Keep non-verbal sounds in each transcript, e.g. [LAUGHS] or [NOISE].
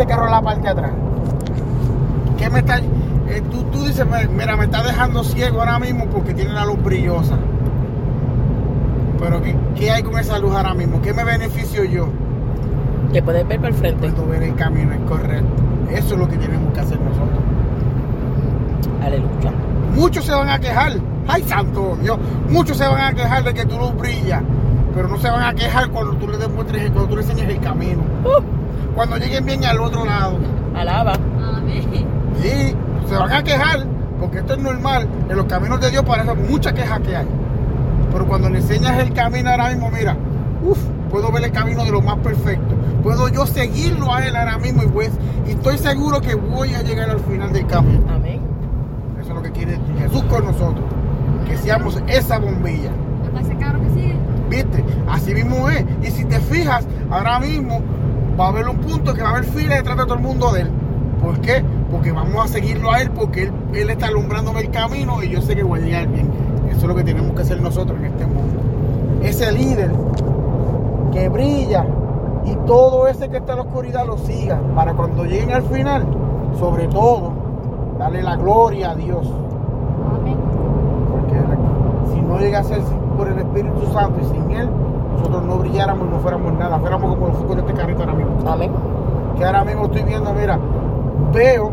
ese carro en la parte de atrás. ¿Qué me está.? eh, tú, tú dices, "Me- mira, me está dejando ciego ahora mismo porque tiene la luz brillosa. Pero ¿qué, qué hay con esa luz ahora mismo? ¿Qué me beneficio yo? Que puedes ver por el frente. Puedo ver el camino es correcto. Eso es lo que tenemos que hacer nosotros. Aleluya. Muchos se van a quejar. ¡Ay, santo Dios! Muchos se van a quejar de que tu luz brilla. Pero no se van a quejar cuando tú le demuestres, cuando tú le enseñes el camino. Uh, Cuando lleguen bien al otro lado. alaba. Amén. Sí, se van a quejar, porque esto es normal. En los caminos de Dios parece mucha queja que hay. Pero cuando le enseñas el camino ahora mismo, mira, uff, puedo ver el camino de lo más perfecto. Puedo yo seguirlo a él ahora mismo y, pues, y estoy seguro que voy a llegar al final del camino. Amén. Eso es lo que quiere Jesús con nosotros. Que seamos esa bombilla. Hasta ese carro que sigue. ¿Viste? Así mismo es. Y si te fijas, ahora mismo va a haber un punto que va a haber fila detrás de todo el mundo de él. ¿Por qué? Porque vamos a seguirlo a él, porque él, él está alumbrándome el camino y yo sé que voy a llegar bien. Eso es lo que tenemos que hacer nosotros en este mundo. Ese líder que brilla y todo ese que está en la oscuridad lo siga para cuando lleguen al final, sobre todo, darle la gloria a Dios. Amén. Porque si no llega a ser por el Espíritu Santo y sin Él, nosotros no no fuéramos nada, fuéramos como los focos de este carrito ahora mismo. Amén. Que ahora mismo estoy viendo, mira, veo,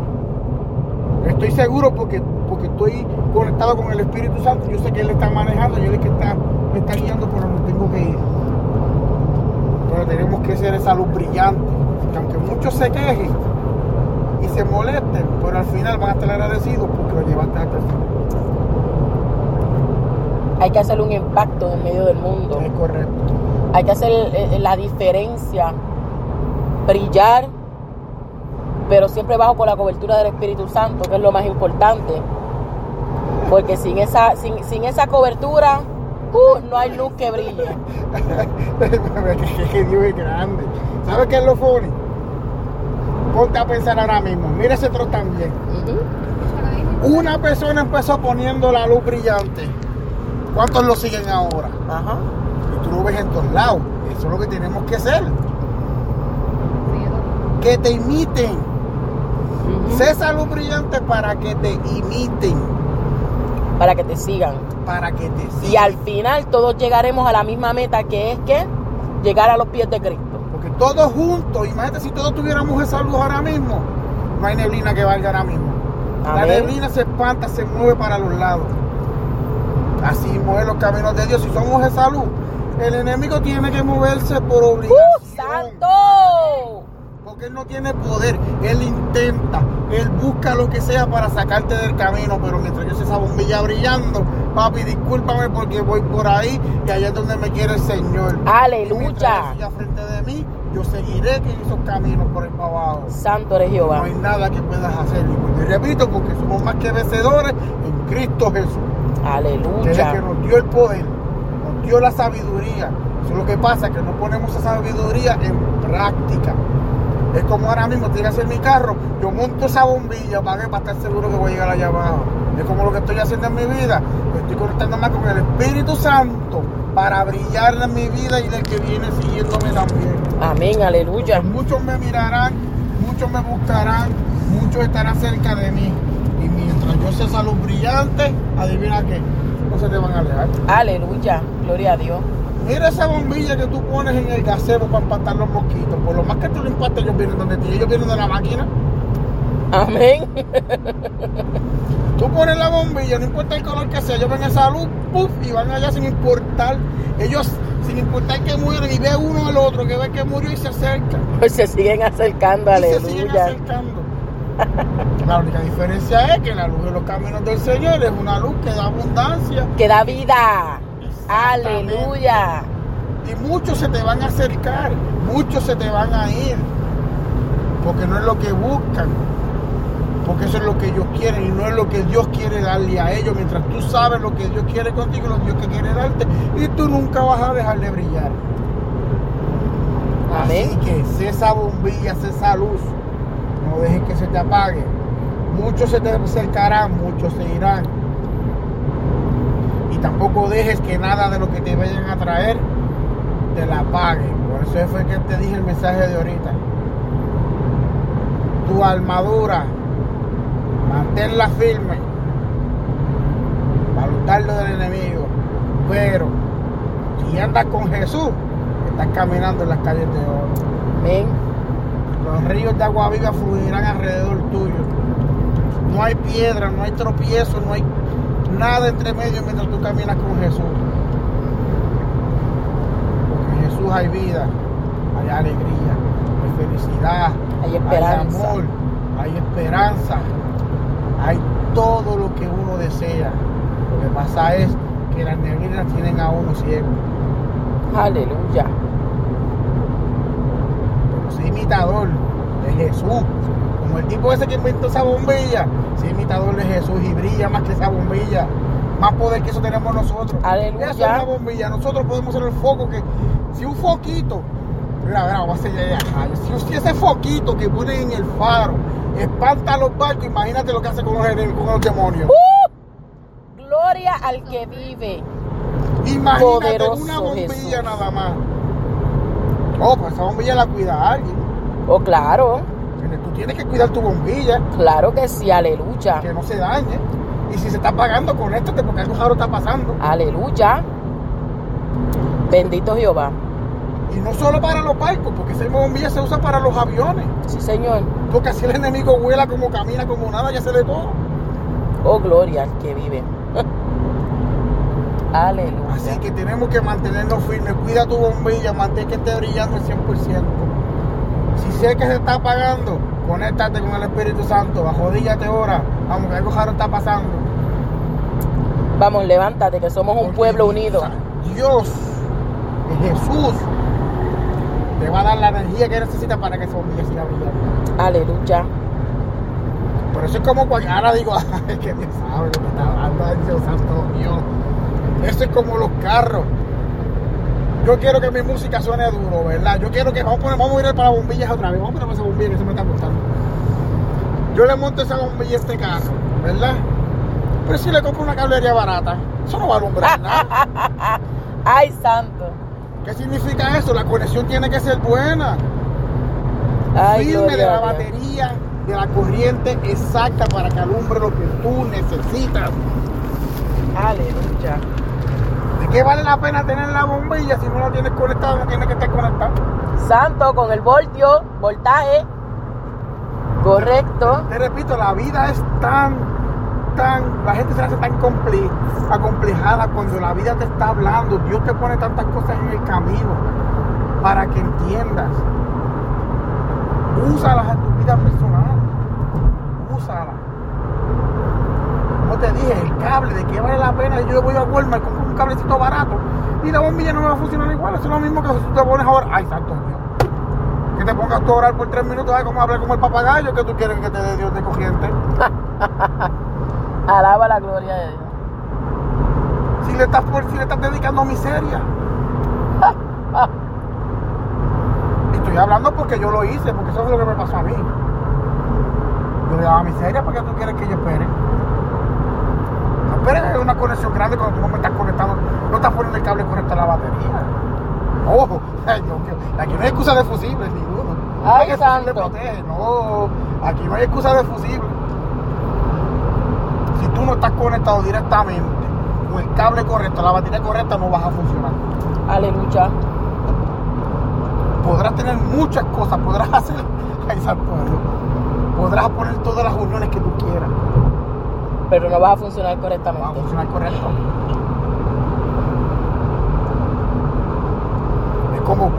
estoy seguro porque, porque estoy conectado con el Espíritu Santo, yo sé que Él está manejando y Él es que está, me está guiando por donde tengo que ir. Pero tenemos que ser esa luz brillante, que aunque muchos se quejen y se molesten, pero al final van a estar agradecidos porque lo llevaste hasta el final. Hay que hacer un impacto en medio del mundo. Es correcto. Hay que hacer eh, la diferencia. Brillar, pero siempre bajo con la cobertura del Espíritu Santo, que es lo más importante. Porque sin esa, sin, sin esa cobertura, uh, no hay luz que brille. [LAUGHS] que, Dios es grande. ¿Sabes qué es lo funny? Ponte a pensar ahora mismo. Mira ese trozo también. Una persona empezó poniendo la luz brillante. ¿Cuántos lo siguen ahora? Ajá. Tú lo ves en todos lados. Eso es lo que tenemos que hacer. Que te imiten. Esa luz brillante para que te imiten. Para que te sigan. Para que te sigan. Y al final todos llegaremos a la misma meta que es que llegar a los pies de Cristo. Porque todos juntos, imagínate si todos tuviéramos esa luz ahora mismo, no hay neblina que valga ahora mismo. La neblina se espanta, se mueve para los lados. Así mueven los caminos de Dios. Si somos esa luz, el enemigo tiene que moverse por obligación. ¡Uh, santo! Porque él no tiene poder. Él intenta. Él busca lo que sea para sacarte del camino. Pero mientras yo sea esa bombilla brillando, papi, discúlpame porque voy por ahí y allá es donde me quiere el Señor. Y Aleluya. Siga frente de mí, yo seguiré que esos caminos por para abajo. Santo eres No Jehová. hay nada que puedas hacer. Y y repito, porque somos más que vencedores en Cristo Jesús. Que es el que Aleluya. nos dio el poder, dio la sabiduría. Eso es lo que pasa, que no ponemos esa sabiduría en práctica. Es como ahora mismo, que hacer mi carro, yo monto esa bombilla para, que- para estar seguro que voy a llegar allá abajo. Es como lo que estoy haciendo en mi vida. Estoy conectando más con el Espíritu Santo para brillar en mi vida y del que viene siguiéndome también. Amén, aleluya. Muchos me mirarán, muchos me buscarán, muchos estarán cerca de mí. Y mientras yo sea esa luz brillante, adivina qué, no se te van a alejar. Aleluya. Gloria a Dios. Mira esa bombilla que tú pones en el gazebo para espantar los mosquitos. Por lo más que tú lo impactes, ellos vienen donde ti, ellos vienen de la máquina. Amén. Tú pones la bombilla, no importa el color que sea, ellos ven esa luz, puff, y van allá sin importar. Ellos, sin importar que mueren, y ve uno al otro que ve que murió y se acercan. Pues se siguen acercando. y se siguen Aleluya. acercando. La única diferencia es que la luz de los caminos del Señor es una luz que da abundancia Que da vida. Aleluya. y muchos se te van a acercar, muchos se te van a ir, porque no es lo que buscan, porque eso es lo que ellos quieren y no es lo que Dios quiere darle a ellos, mientras tú sabes lo que Dios quiere contigo, lo que Dios que quiere darte, y tú nunca vas a dejar de brillar. Así que sé esa bombilla, sé esa luz, no dejes que se te apague. Muchos se te acercarán, muchos se irán. Y tampoco dejes que nada de lo que te vayan a traer te la apague. Por eso fue que te dije el mensaje de ahorita. tu armadura, manténla firme para luchar del enemigo. Pero si andas con Jesús, estás caminando en las calles de oro. Amén. Los ríos de agua viva fluirán alrededor tuyo. No hay piedra, no hay tropiezo, no hay nada entre medio mientras tú caminas con Jesús. Porque en Jesús hay vida, hay alegría, hay felicidad, Hay esperanza. hay amor, hay esperanza, hay todo lo que uno desea. Lo que pasa es que las neblinas tienen a uno ciego. Aleluya. Imitador de Jesús. Como el tipo ese que inventó esa bombilla. Soy imitador de Jesús y brilla más que esa bombilla. Más poder que eso tenemos nosotros. Aleluya. Esa es una bombilla. Nosotros podemos ser el foco que. Si un foquito. Mira, mira, vamos a hacer ya. Si, si ese foquito que ponen en el faro espanta a los barcos, imagínate lo que hace con los, enem- con los demonios. Gloria al que vive. Imagínate poderoso una bombilla Jesús. nada más. Oh, pues esa bombilla la cuida alguien. Oh, claro. Tú tienes que cuidar tu bombilla. Claro que sí. Aleluya. que no se dañe. Y si se está pagando, conéctate porque algo raro está pasando. Aleluya. Bendito Jehová. Y no solo para los barcos, porque esa bombilla se usa para los aviones. Sí, Señor. Porque así el enemigo vuela como camina, como nada, ya se le todo. Oh, gloria al que vive. [LAUGHS] Aleluya. Así que tenemos que mantenernos firmes. Cuida tu bombilla, mantén que esté brillando el 100%. Si sé que se está apagando, conéctate con el Espíritu Santo. Bajodíllate ahora. Vamos, que algo raro está pasando. Vamos, levántate, que somos un pueblo unido. Dios, Jesús, te va a dar la energía que necesita para que esa bombilla siga brillando. Aleluya. Por eso es como cuando ahora digo, [LAUGHS] ay, que Dios sabe lo que está hablando, Dios santo Dios. Eso es como los carros. Yo quiero que mi música suene duro, ¿verdad? Yo quiero que vamos a poner, vamos a ir para bombillas otra vez. Vamos a poner esa bombilla que se me está gustando. Yo le monto esa bombilla a este carro, ¿verdad? Pero si le compro una cablería barata, eso no va a alumbrar [LAUGHS] nada. Ay, santo. ¿Qué significa eso? La conexión tiene que ser buena. Ay, firme de la batería, de la corriente exacta para que alumbre lo que tú necesitas. Aleluya. ¿De qué vale la pena tener la bombilla si no la tienes conectada? No tiene que estar conectada. Santo con el voltio, voltaje. Correcto. Te repito, la vida es tan, tan, la gente se hace tan comple- acomplejada cuando la vida te está hablando. Dios te pone tantas cosas en el camino para que entiendas. Úsalas en tu vida personal. Úsalas. Como te dije, el cable, ¿de qué vale la pena? Yo voy a Walmart cablecito barato y la bombilla no me va a funcionar igual. Eso es lo mismo que si tú te pones ahora. Ay, santo Dios. Que te pongas tú a orar por tres minutos, ay, como hablar como el papagayo que tú quieres que te dé Dios de corriente. [LAUGHS] Alaba la gloria de Dios. Si le estás, por- si le estás dedicando miseria. [LAUGHS] Estoy hablando porque yo lo hice, porque eso es lo que me pasó a mí. Yo le daba miseria porque tú quieres que yo espere. No una conexión grande cuando tú no me estás conectando, no estás poniendo el cable correcto a la batería. Ojo, ay, Dios mío, aquí no hay excusa de fusibles ninguno. Ay, fusible santo. protege, no, aquí no hay excusa de fusible. Si tú no estás conectado directamente con el cable correcto, la batería correcta, no vas a funcionar. Aleluya. Podrás tener muchas cosas, podrás [LAUGHS] hacer, ay, santo Dios, podrás poner todas las uniones que tú quieras, Pero no va a funcionar no va a correctamente. funcionar correcto. Es como,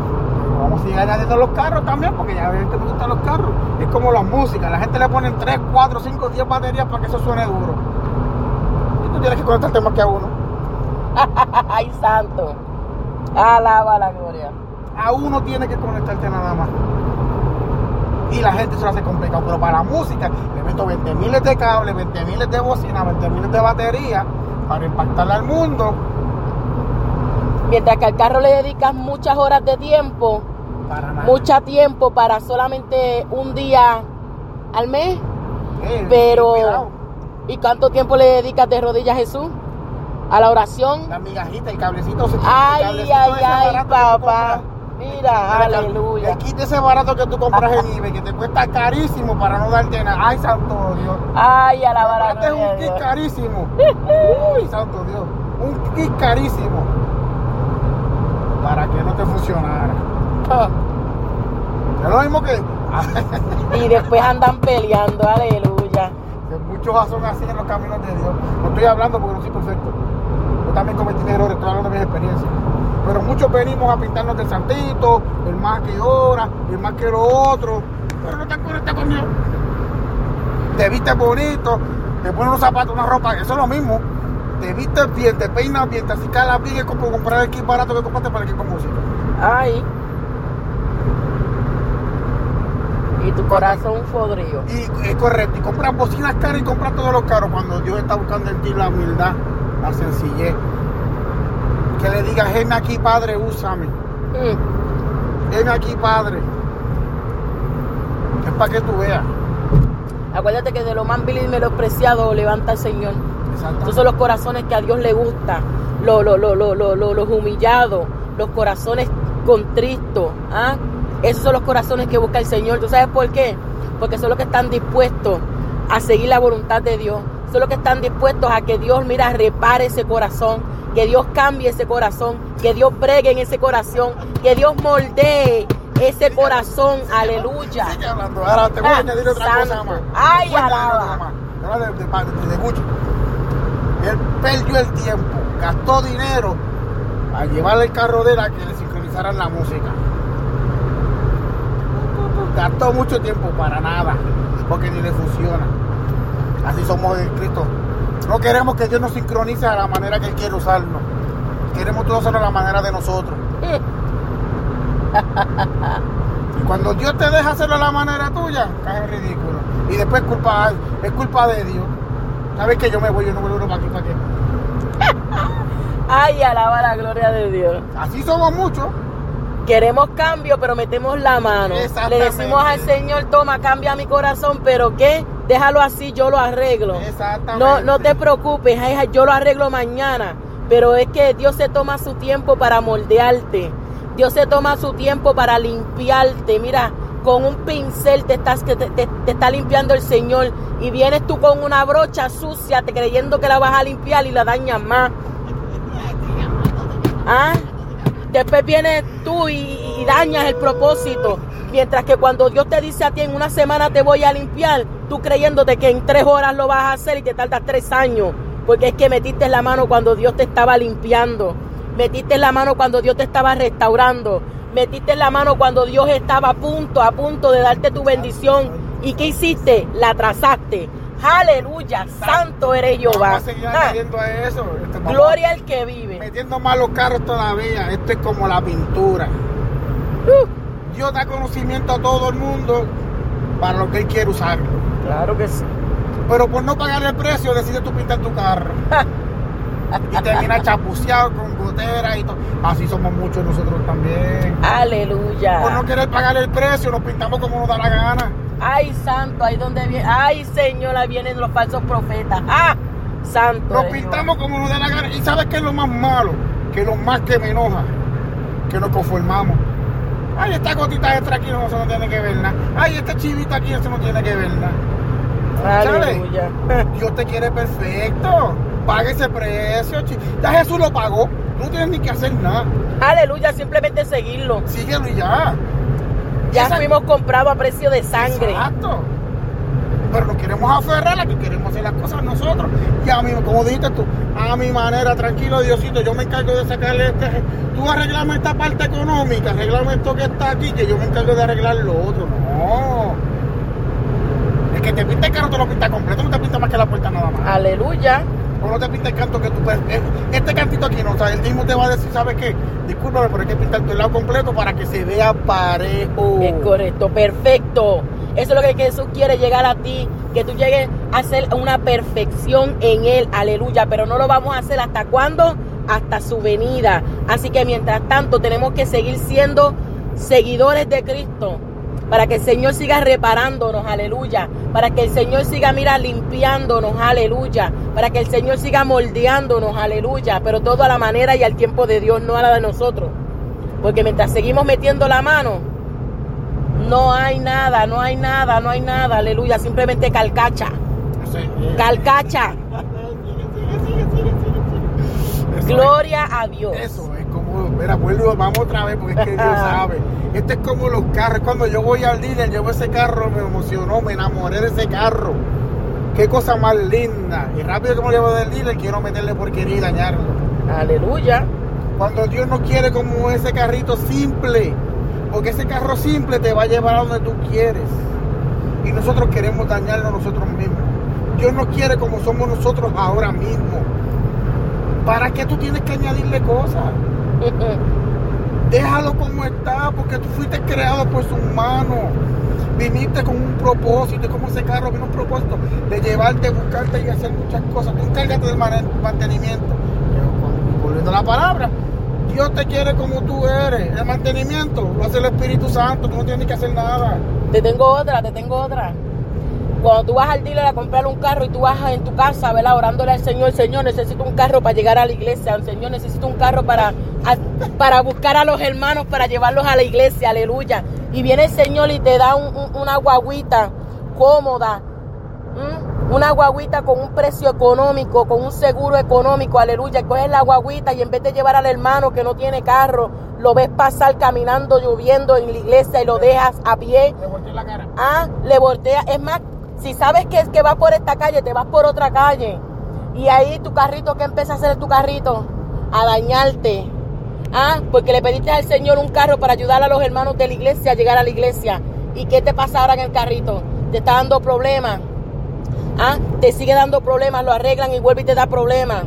vamos a seguir añadiendo los carros también, porque ya que me gustan los carros. Es como la música, la gente le ponen 3, 4, 5, 10 baterías para que eso suene duro. Y tú tienes que conectarte más que a uno. [LAUGHS] Ay, santo. Alaba la gloria. a uno tiene que conectarte nada más. Y la gente se lo hace complicado. Pero para la música, le meto 20 miles de cables, 20 miles de bocina, 20 miles de batería para impactarle al mundo. Mientras que al carro le dedicas muchas horas de tiempo, Para mucho tiempo para solamente un día al mes. Eh, Pero- cuidado. ¿Y cuánto tiempo le dedicas de rodillas a Jesús? A la oración. La migajita, el cablecito. el Ay, cablecito ay, ay, papá. Mira, aleluya. El kit ese barato que tú compras en eBay, que te cuesta carísimo para no darte nada. Ay, santo Dios. Ay, alaba la Este es un kit carísimo. [LAUGHS] Uy, santo Dios. Un kit carísimo. Para que no te funcionara. Es lo mismo que. [LAUGHS] Y después andan peleando, aleluya. muchos son así en los caminos de Dios. No estoy hablando porque no soy perfecto. Yo también cometí errores, estoy hablando de mis experiencias. Pero muchos venimos a pintarnos del santito, el más que ora, el más que lo otro. Pero no te conectas con Dios. Te vistes bonito, te pones unos zapatos, una ropa, eso es lo mismo. Te vistes bien, te peinas bien, te acicalas bien, es como comprar el kit barato que compraste para el equipo de música. Ay. Y tu corazón fodrío. Y es correcto, y compras bocinas caras y compras todos los caros cuando Dios está buscando en ti la humildad, la sencillez. Que le digas, ven aquí, Padre, úsame. Mm. Aquí, Padre. Es para que tú veas. Acuérdate que de lo más vil y menospreciado levanta el Señor. Esos son los corazones que a Dios le gusta, lo- lo- lo- lo- lo- lo- los humillados, los corazones contristos. ¿ah? Esos son los corazones que busca el Señor. ¿Tú sabes por qué? Porque son los que están dispuestos a seguir la voluntad de Dios. Son los que están dispuestos a que Dios, mira, repare ese corazón, que Dios cambie ese corazón, que Dios bregue en ese corazón, que Dios moldee ese corazón. Aleluya. Sigue hablando. Ahora te voy a Ah, añadir otra santo. cosa más. Ay, alaba. otra de, de, de, de Gucci. Él perdió el tiempo, gastó dinero a llevarle el carro de él a que le sincronizaran la música. Gastó mucho tiempo para nada, porque ni le funciona. Así somos en Cristo. No queremos que Dios nos sincronice a la manera que Él quiere usarnos. Queremos todo hacerlo a la manera de nosotros. [LAUGHS] Y cuando Dios te deja hacerlo a la manera tuya, cae en ridículo. Y después culpa, es culpa de Dios. ¿Sabes que yo me voy? Yo no vuelvo para aquí, ¿para qué? [LAUGHS] Ay, alaba la gloria de Dios. Así somos muchos. Queremos cambio, pero metemos la mano. Le decimos al Señor, toma, cambia mi corazón, pero ¿qué? Déjalo así, yo lo arreglo. Exactamente. No, no te preocupes, ay, yo lo arreglo mañana. Pero es que Dios se toma su tiempo para moldearte. Dios se toma su tiempo para limpiarte. Mira, con un pincel te, estás, que te, te- te está limpiando el Señor. Y vienes tú con una brocha sucia, te creyendo que la vas a limpiar y la dañas más. [LAUGHS] ¿Ah? Después vienes tú y, dañas el propósito. Mientras que cuando Dios te dice a ti en una semana te voy a limpiar, tú creyéndote que en tres horas lo vas a hacer y te tardas tres años. Porque es que metiste la mano cuando Dios te estaba limpiando. Metiste la mano cuando Dios te estaba restaurando. Metiste la mano cuando Dios estaba a punto, a punto de darte tu bendición. ¿Y qué hiciste? La trazaste. Aleluya, santo eres Jehová. Ah, a eso. Este, gloria al que vive. Metiendo más los carros todavía. Esto es como la pintura. Uh, Dios da conocimiento a todo el mundo para lo que Él quiere usarlo. claro que sí. Pero por no pagar el precio, decides tú pintar tu carro. Y termina chapuceado con goteras y todo. Así somos muchos nosotros también. Aleluya. Por no querer pagar el precio, nos pintamos como nos da la gana. Ay, santo, ahí donde viene. Ay, Señor, ahí vienen los falsos profetas. Ah, santo. Nos pintamos como nos da la gana. ¿Y sabes qué es lo más malo? Que lo más que me enoja, que nos conformamos. Ay, esta gotita extra aquí no, eso no tiene que ver nada. Ay, este chivito aquí, eso no tiene que ver nada. Aleluya. Dios te quiere perfecto. Paga ese precio. chi- Ya Jesús lo pagó. No tienes ni que hacer nada. Aleluya, simplemente seguirlo. Síguelo y ya. Ya Esa- fuimos comprados a precio de sangre. Exacto. Pero nos queremos aferrar a que queremos hacer las cosas nosotros. Y a mí, como dijiste tú, a mi manera, tranquilo, Diosito, yo me encargo de sacarle este. Tú arreglame esta parte económica, arreglame esto que está aquí, que yo me encargo de arreglar lo otro. No. El que te pinta el carro te lo pinta completo, no te pinta más que la puerta nada más. Aleluya. O no te pinta el canto que tú eh, Este cantito aquí no, o sea, él mismo te va a decir, ¿sabes qué? Discúlpame, pero hay que pintarte el lado completo para que se vea parejo. Es correcto, perfecto. Eso es lo que Jesús quiere llegar a ti, que tú llegues a hacer una perfección en Él, aleluya. Pero no lo vamos a hacer hasta cuándo? Hasta su venida. Así que mientras tanto tenemos que seguir siendo seguidores de Cristo. Para que el Señor siga reparándonos, aleluya. Para que el Señor siga, mira, limpiándonos, aleluya. Para que el Señor siga moldeándonos, aleluya. Pero todo a la manera y al tiempo de Dios, no a la de nosotros. Porque mientras seguimos metiendo la mano, no hay nada, no hay nada, no hay nada, aleluya, simplemente calcacha, calcacha. Gloria a Dios. Eso es mira, vuelvo, vamos otra vez porque es que Dios [LAUGHS] sabe. Este es como los carros. Cuando yo voy al dealer, llevo ese carro, me emocionó, me enamoré de ese carro. Qué cosa más linda. Y rápido que me lo llevo del dealer, quiero meterle porquería y dañarlo. Aleluya. Cuando Dios no quiere como ese carrito simple, porque ese carro simple te va a llevar a donde tú quieres. Y nosotros queremos dañarlo nosotros mismos. Dios no quiere como somos nosotros ahora mismo. ¿Para qué tú tienes que añadirle cosas? [LAUGHS] Déjalo como está, porque tú fuiste creado por sus manos. Viniste con un propósito, como ese carro vino un propósito de llevarte, buscarte y hacer muchas cosas. Tú encárgate del mantenimiento. Volviendo a la palabra, Dios te quiere como tú eres. El mantenimiento lo hace el Espíritu Santo, tú no tienes que hacer nada. Te tengo otra, te tengo otra. Cuando tú vas al dealer a comprar un carro y tú vas en tu casa, ¿verdad? Orándole al Señor, Señor, necesito un carro para llegar a la iglesia, Señor, necesito un carro para, a- para buscar a los hermanos, para llevarlos a la iglesia, aleluya. Y viene el Señor y te da un- un- una guaguita cómoda, una guaguita con un precio económico, con un seguro económico, aleluya. Coges la guaguita y en vez de llevar al hermano que no tiene carro, lo ves pasar caminando, lloviendo en la iglesia y lo dejas a pie. Le volteé la cara. Ah, le voltea. Es más, si sabes que es que va por esta calle, te vas por otra calle. Y ahí tu carrito, ¿qué empieza a hacer tu carrito? A dañarte. Ah, porque le pediste al Señor un carro para ayudar a los hermanos de la iglesia a llegar a la iglesia. ¿Y qué te pasa ahora en el carrito? Te está dando problemas. Ah, te sigue dando problemas, lo arreglan y vuelve y te da problemas.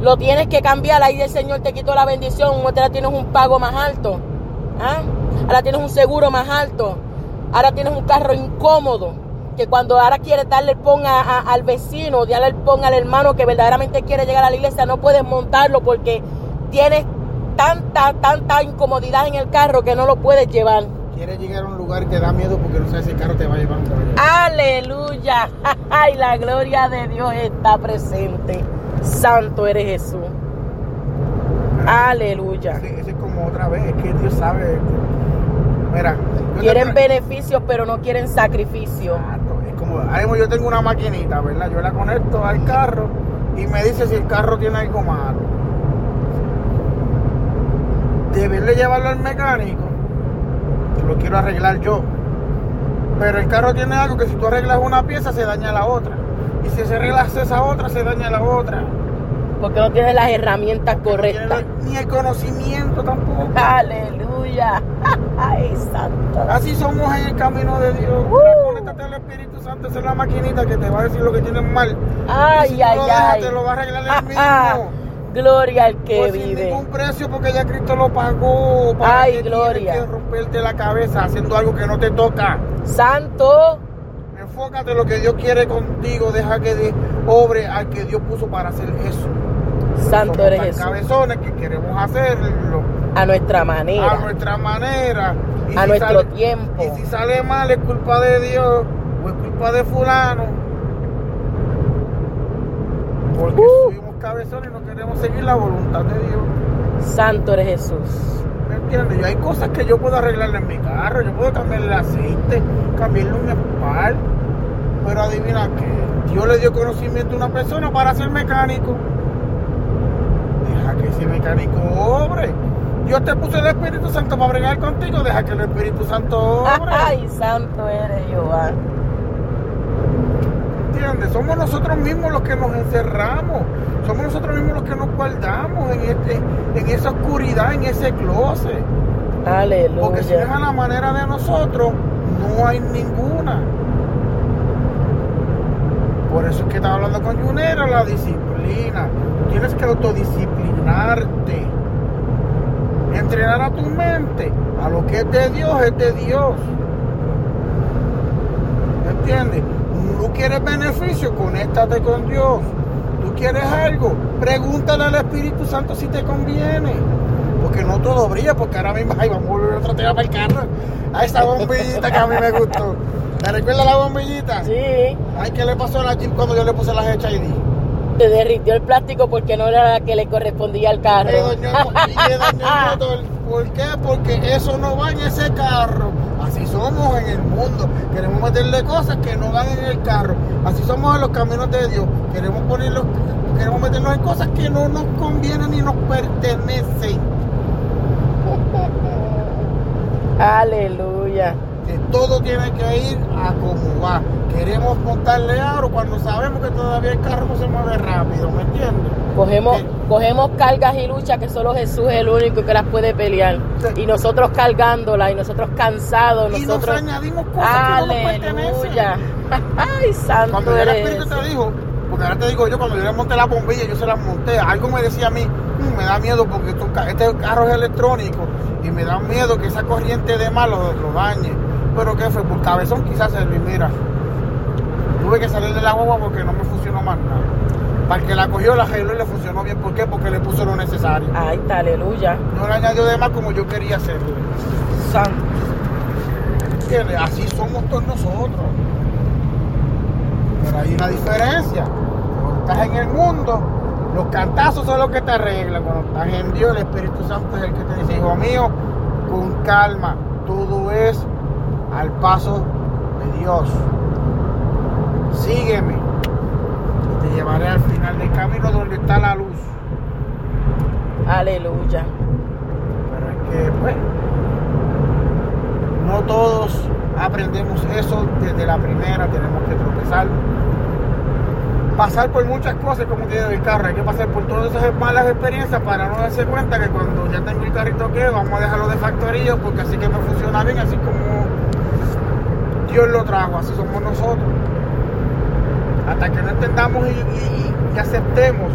Lo tienes que cambiar, ahí el Señor te quitó la bendición, ahora tienes un pago más alto. ¿Ah? Ahora tienes un seguro más alto. Ahora tienes un carro incómodo. Que cuando ahora quieres darle el pon a- a- al vecino, darle el pon al hermano que verdaderamente quiere llegar a la iglesia, no puedes montarlo porque tienes tanta, tanta incomodidad en el carro que no lo puedes llevar. Quieres llegar a un lugar que da miedo porque no sabes si el carro te va a llevar. Aleluya. [LAUGHS] Ay, la gloria de Dios está presente. Santo eres Jesús. Aleluya. Ese, es como otra vez, es que Dios sabe. Mira, Quieren beneficios, pero no quieren sacrificio. Exacto, Es como, ahora mismo yo tengo una maquinita, ¿verdad? Yo la conecto al carro y me dice si el carro tiene algo malo. Deberle llevarlo al mecánico, lo quiero arreglar yo. Pero el carro tiene algo que si tú arreglas una pieza se daña la otra. Y si se arreglas esa otra, se daña la otra. Porque no tienes las herramientas correctas. Ni el conocimiento tampoco. [LAUGHS] Aleluya. [LAUGHS] Ay, santo. Así somos en el camino de Dios. Uh. Esa es la maquinita que te va a decir lo que tienes mal. Ay, Y si ay, lo dejas, ay. te lo va a arreglar él mismo. Gloria al que Pues sin vive. ningún precio porque ya Cristo lo pagó. ¿Para Ay, qué gloria. que romperte la cabeza haciendo algo que no te toca? Santo. Enfócate en lo que Dios quiere contigo. Deja que Dios obre al que Dios puso para hacer eso. Santo Somos eres tan Jesús. cabezones que queremos hacerlo A nuestra manera. a nuestra manera. Y A si nuestro sale- tiempo. Y si sale mal es culpa de Dios culpa de fulano. Porque Uh. fuimos cabezones y no queremos seguir la voluntad de Dios. Santo eres Jesús. ¿Me entiendes? Yo hay cosas que yo puedo arreglarle en mi carro. Yo puedo cambiarle el aceite, cambiarle un espal. Pero adivina qué. Dios le dio conocimiento a una persona para ser mecánico. Deja que ese mecánico obre. Dios te puso el Espíritu Santo para bregar contigo. Deja que el Espíritu Santo obre. [LAUGHS] Ay, santo eres Jehová. ¿Entiendes? Somos nosotros mismos los que nos encerramos. Somos nosotros mismos los que nos guardamos en, este, en esa oscuridad, en ese closet. Porque si no es a Aleluya. la manera de nosotros, no hay ninguna. Por eso es que estaba hablando con Junera, la disciplina. Tienes que autodisciplinarte. Entrenar a tu mente. A lo que es de Dios, es de Dios. ¿Entiendes? Quieres beneficio, conéctate con Dios. Tú quieres algo, pregúntale al Espíritu Santo si te conviene. Porque no todo brilla, porque ahora mismo, ay, vamos a volver otro tema para el carro. A esa bombillita que a mí me gustó. ¿Te recuerdas la bombillita? Sí, Ay, ¿qué le pasó a la Jeep cuando yo le puse las HID? te derritió el plástico porque no era la que le correspondía al carro. Le dañó el mo- y le dañó el motor. ¿Por qué? Porque eso no va en ese carro. Así somos en el mundo. Queremos meterle cosas que no van en el carro. Así somos en los caminos de Dios. Queremos ponerlos, queremos meternos en cosas que no nos convienen ni nos pertenecen. [LAUGHS] Aleluya. Que todo tiene que ir a como va. Queremos montarle aro cuando sabemos que todavía el carro no se mueve rápido, ¿me entiendes? Cogemos. Cogemos cargas y luchas que solo Jesús es el único que las puede pelear. Sí. Y nosotros cargándolas y nosotros cansados, Y nos nosotros... añadimos cosas que no nos. [LAUGHS] Ay, santo Cuando el eres. Espíritu te dijo, porque ahora te digo yo, cuando yo le monté la bombilla, yo se la monté. Algo me decía a mí, "Mm, me da miedo porque esto- este carro es electrónico y me da miedo que esa corriente de mal lo, lo dañe. Pero ¿qué fue? Por cabezón quizás se y mira. Tuve que salir de la guagua porque no me funcionó más nada. Para el que la cogió, la arregló y le funcionó bien. ¿Por qué? Porque le puso lo necesario. Ay, está, aleluya. No le añadió de más como yo quería hacerlo. Santo. ¿Entiendes? Así somos todos nosotros. Pero hay una diferencia. Cuando estás en el mundo, los cantazos son los que te arreglan. Cuando estás en Dios, el Espíritu Santo es el que te dice, hijo mío, con calma, todo es al paso de Dios. Sígueme. Llevaré al final del camino donde está la luz. Aleluya. Pero es que, pues, no todos aprendemos eso desde la primera, tenemos que tropezar. Pasar por muchas cosas, como tiene el carro, hay que pasar por todas esas malas experiencias para no darse cuenta que cuando ya tengo el carrito que vamos a dejarlo de factoría porque así que me funciona bien, así como Dios lo trajo, así somos nosotros. Hasta que no entendamos y, y- y aceptemos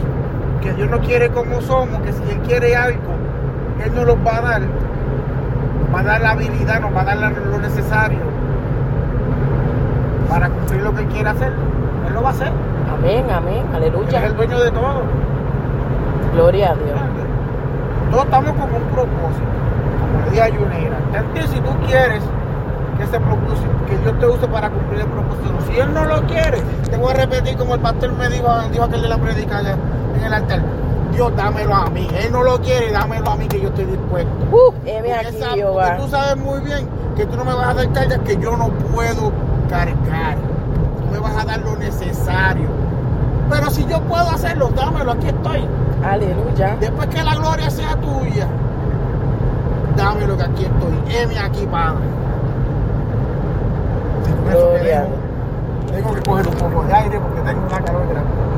que Dios no quiere como somos, que si Él quiere algo, Él nos lo va a dar. Nos va a dar la habilidad, nos va a dar la- lo necesario para cumplir lo que Él quiere hacer. Él lo va a hacer. Amén, amén. Él es Aleluya. el dueño de todo. Gloria a Dios. Todos estamos con un propósito. Como le dije a. Entonces, si tú quieres que ese propósito, que Dios te use para cumplir el propósito, si Él no lo quiere, te voy a repetir como el pastor me dijo, dijo aquel de la predica allá en el altar. Dios, dámelo a mí. Él no lo quiere, dámelo a mí que yo estoy dispuesto. Uh, Porque aquí, esa- Jehová. tú sabes muy bien que tú no me vas a dar cargas que yo no puedo cargar. Tú me vas a dar lo necesario. Pero si yo puedo hacerlo, dámelo, aquí estoy. Aleluya. Después que la gloria sea tuya, dámelo que aquí estoy. Heme aquí, Padre. Tengo que coger un poco de aire porque tengo una calor grande.